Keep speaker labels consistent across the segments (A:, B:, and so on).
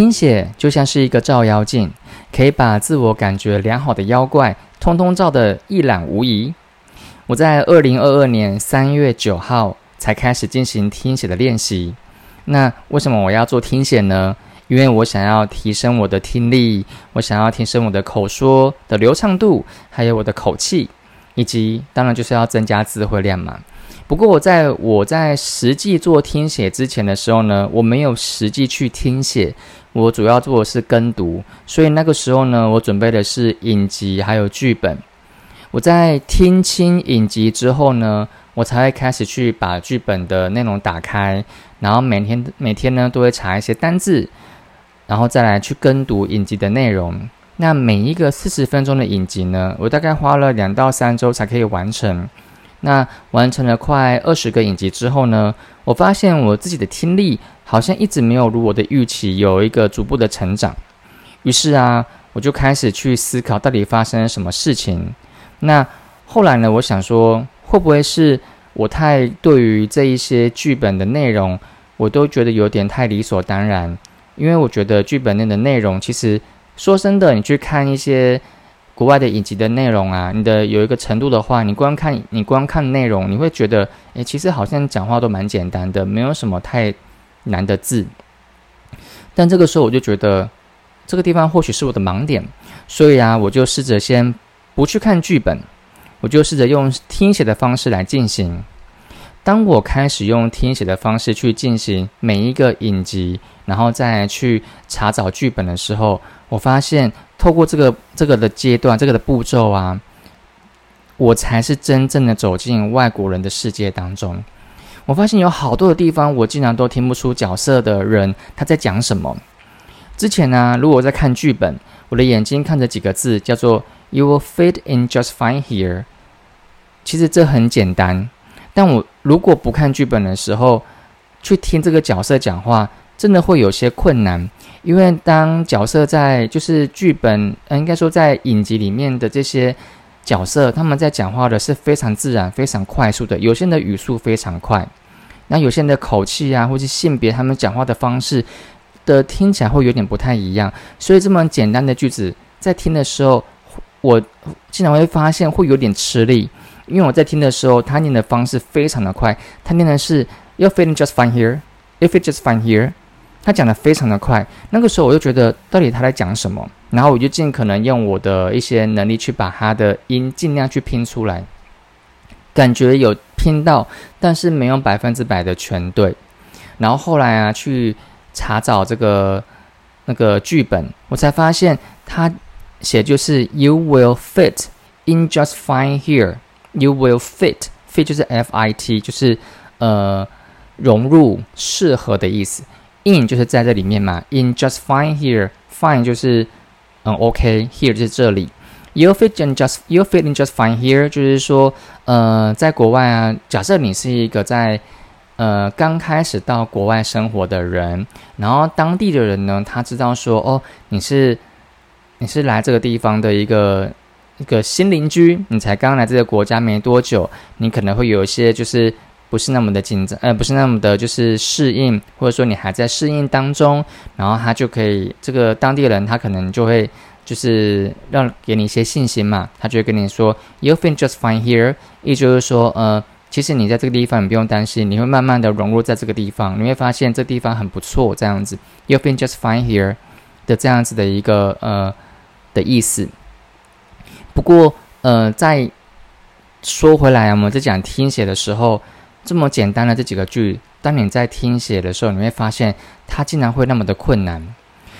A: 听写就像是一个照妖镜，可以把自我感觉良好的妖怪通通照得一览无遗。我在二零二二年三月九号才开始进行听写的练习。那为什么我要做听写呢？因为我想要提升我的听力，我想要提升我的口说的流畅度，还有我的口气，以及当然就是要增加词汇量嘛。不过我在我在实际做听写之前的时候呢，我没有实际去听写，我主要做的是跟读，所以那个时候呢，我准备的是影集还有剧本。我在听清影集之后呢，我才会开始去把剧本的内容打开，然后每天每天呢都会查一些单字，然后再来去跟读影集的内容。那每一个四十分钟的影集呢，我大概花了两到三周才可以完成。那完成了快二十个影集之后呢，我发现我自己的听力好像一直没有如我的预期有一个逐步的成长。于是啊，我就开始去思考到底发生了什么事情。那后来呢，我想说，会不会是我太对于这一些剧本的内容，我都觉得有点太理所当然？因为我觉得剧本内的内容，其实说真的，你去看一些。国外的影集的内容啊，你的有一个程度的话，你光看你光看内容，你会觉得，诶，其实好像讲话都蛮简单的，没有什么太难的字。但这个时候我就觉得，这个地方或许是我的盲点，所以啊，我就试着先不去看剧本，我就试着用听写的方式来进行。当我开始用听写的方式去进行每一个影集，然后再去查找剧本的时候，我发现。透过这个这个的阶段，这个的步骤啊，我才是真正的走进外国人的世界当中。我发现有好多的地方，我竟然都听不出角色的人他在讲什么。之前呢，如果我在看剧本，我的眼睛看着几个字，叫做 “You will fit in just fine here”。其实这很简单，但我如果不看剧本的时候，去听这个角色讲话，真的会有些困难。因为当角色在就是剧本，呃，应该说在影集里面的这些角色，他们在讲话的是非常自然、非常快速的。有些人的语速非常快，那有些人的口气啊，或是性别，他们讲话的方式的听起来会有点不太一样。所以这么简单的句子，在听的时候，我经常会发现会有点吃力，因为我在听的时候，他念的方式非常的快，他念的是 "You're feeling just fine here, if it's just fine here"。他讲的非常的快，那个时候我就觉得到底他在讲什么，然后我就尽可能用我的一些能力去把他的音尽量去拼出来，感觉有拼到，但是没有百分之百的全对。然后后来啊，去查找这个那个剧本，我才发现他写就是 “You will fit in just fine here.” You will fit fit 就是 F I T，就是呃融入适合的意思。In 就是在这里面嘛，in just fine here，fine 就是嗯 OK，here 就是这里，you fit in just you fit in just fine here，就是说呃在国外啊，假设你是一个在呃刚开始到国外生活的人，然后当地的人呢，他知道说哦你是你是来这个地方的一个一个新邻居，你才刚来这个国家没多久，你可能会有一些就是。不是那么的紧张，呃，不是那么的，就是适应，或者说你还在适应当中，然后他就可以，这个当地人他可能就会，就是让给你一些信心嘛，他就会跟你说，You feel just fine here，意思就是说，呃，其实你在这个地方你不用担心，你会慢慢的融入在这个地方，你会发现这地方很不错，这样子，You feel just fine here 的这样子的一个呃的意思。不过，呃，在说回来，我们在讲听写的时候。这么简单的这几个句，当你在听写的时候，你会发现它竟然会那么的困难。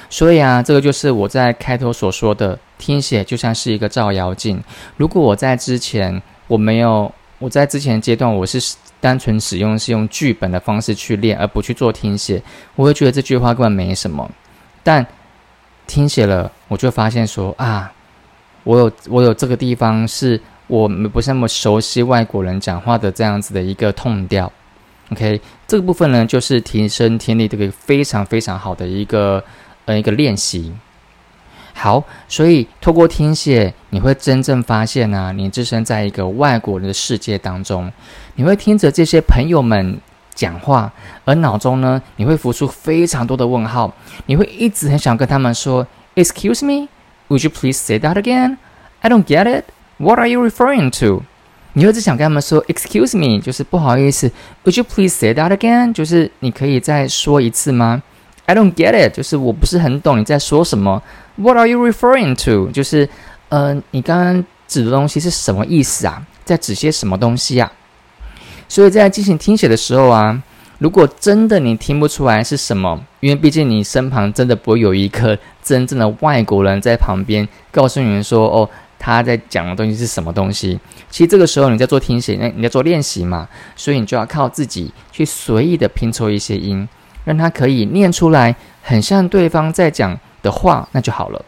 A: 所以啊，这个就是我在开头所说的，听写就像是一个照妖镜。如果我在之前我没有，我在之前阶段我是单纯使用是用剧本的方式去练，而不去做听写，我会觉得这句话根本没什么。但听写了，我就发现说啊，我有我有这个地方是。我们不是那么熟悉外国人讲话的这样子的一个痛调，OK，这个部分呢，就是提升听力这个非常非常好的一个呃一个练习。好，所以透过听写，你会真正发现呢，你置身在一个外国人的世界当中，你会听着这些朋友们讲话，而脑中呢，你会浮出非常多的问号，你会一直很想跟他们说，Excuse me, would you please say that again? I don't get it. What are you referring to? 你会只想跟他们说，Excuse me，就是不好意思，Would you please say that again？就是你可以再说一次吗？I don't get it，就是我不是很懂你在说什么。What are you referring to？就是呃，你刚刚指的东西是什么意思啊？在指些什么东西啊？所以在进行听写的时候啊，如果真的你听不出来是什么，因为毕竟你身旁真的不会有一个真正的外国人在旁边告诉你们说，哦。他在讲的东西是什么东西？其实这个时候你在做听写，那你在做练习嘛，所以你就要靠自己去随意的拼凑一些音，让他可以念出来，很像对方在讲的话，那就好了。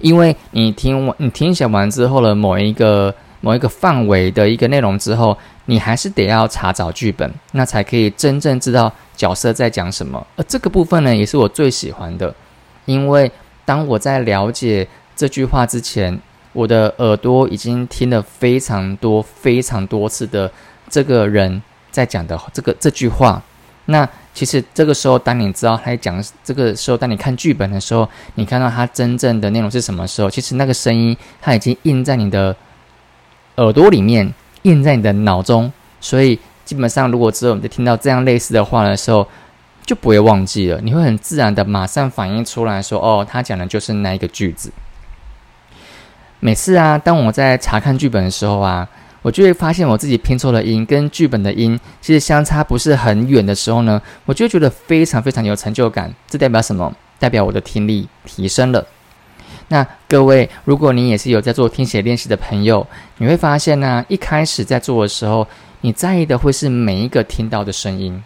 A: 因为你听完你听写完之后的某一个某一个范围的一个内容之后，你还是得要查找剧本，那才可以真正知道角色在讲什么。而这个部分呢，也是我最喜欢的，因为当我在了解这句话之前。我的耳朵已经听了非常多、非常多次的这个人在讲的这个这句话。那其实这个时候，当你知道他在讲这个时候，当你看剧本的时候，你看到他真正的内容是什么时候，其实那个声音他已经印在你的耳朵里面，印在你的脑中。所以基本上，如果之后你听到这样类似的话的时候，就不会忘记了，你会很自然的马上反应出来说：“哦，他讲的就是那一个句子。”每次啊，当我在查看剧本的时候啊，我就会发现我自己拼错了音跟剧本的音其实相差不是很远的时候呢，我就觉得非常非常有成就感。这代表什么？代表我的听力提升了。那各位，如果你也是有在做听写练习的朋友，你会发现呢，一开始在做的时候，你在意的会是每一个听到的声音。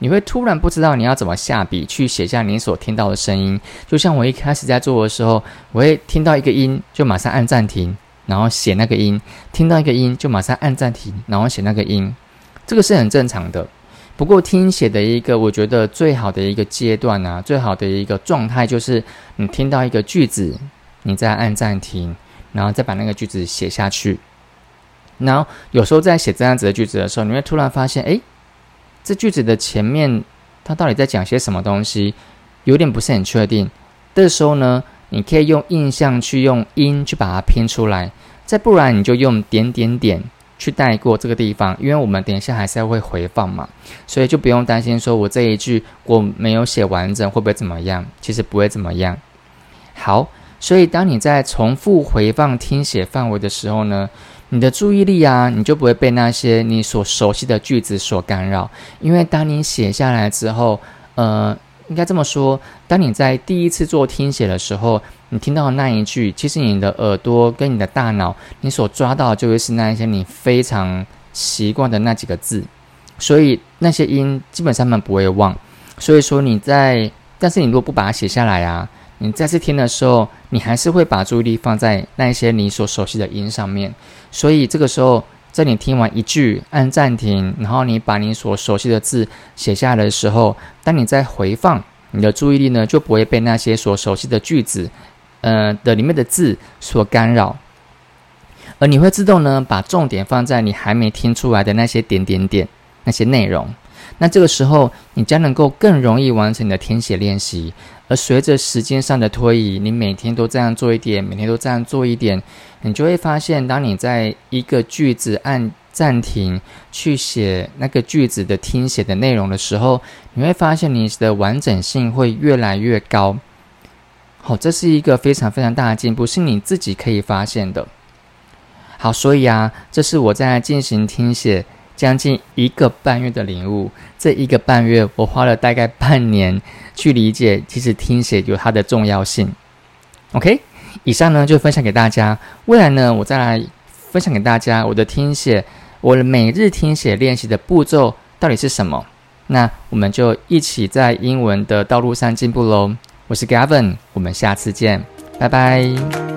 A: 你会突然不知道你要怎么下笔去写下你所听到的声音，就像我一开始在做的时候，我会听到一个音就马上按暂停，然后写那个音；听到一个音就马上按暂停，然后写那个音。这个是很正常的。不过听写的一个我觉得最好的一个阶段啊，最好的一个状态就是你听到一个句子，你再按暂停，然后再把那个句子写下去。然后有时候在写这样子的句子的时候，你会突然发现，哎。这句子的前面，它到底在讲些什么东西，有点不是很确定。这时候呢，你可以用印象去用音去把它拼出来，再不然你就用点点点去带过这个地方，因为我们等一下还是要会回放嘛，所以就不用担心说我这一句我没有写完整会不会怎么样，其实不会怎么样。好，所以当你在重复回放听写范围的时候呢？你的注意力啊，你就不会被那些你所熟悉的句子所干扰。因为当你写下来之后，呃，应该这么说，当你在第一次做听写的时候，你听到的那一句，其实你的耳朵跟你的大脑，你所抓到就会是那一些你非常习惯的那几个字，所以那些音基本上们不会忘。所以说你在，但是你如果不把它写下来啊。你再次听的时候，你还是会把注意力放在那些你所熟悉的音上面。所以这个时候，在你听完一句按暂停，然后你把你所熟悉的字写下来的时候，当你在回放，你的注意力呢就不会被那些所熟悉的句子，呃的里面的字所干扰，而你会自动呢把重点放在你还没听出来的那些点点点那些内容。那这个时候，你将能够更容易完成你的填写练习。而随着时间上的推移，你每天都这样做一点，每天都这样做一点，你就会发现，当你在一个句子按暂停去写那个句子的听写的内容的时候，你会发现你的完整性会越来越高。好，这是一个非常非常大的进步，是你自己可以发现的。好，所以啊，这是我在进行听写。将近一个半月的领悟，这一个半月我花了大概半年去理解，其实听写有它的重要性。OK，以上呢就分享给大家，未来呢我再来分享给大家我的听写，我的每日听写练习的步骤到底是什么？那我们就一起在英文的道路上进步喽。我是 Gavin，我们下次见，拜拜。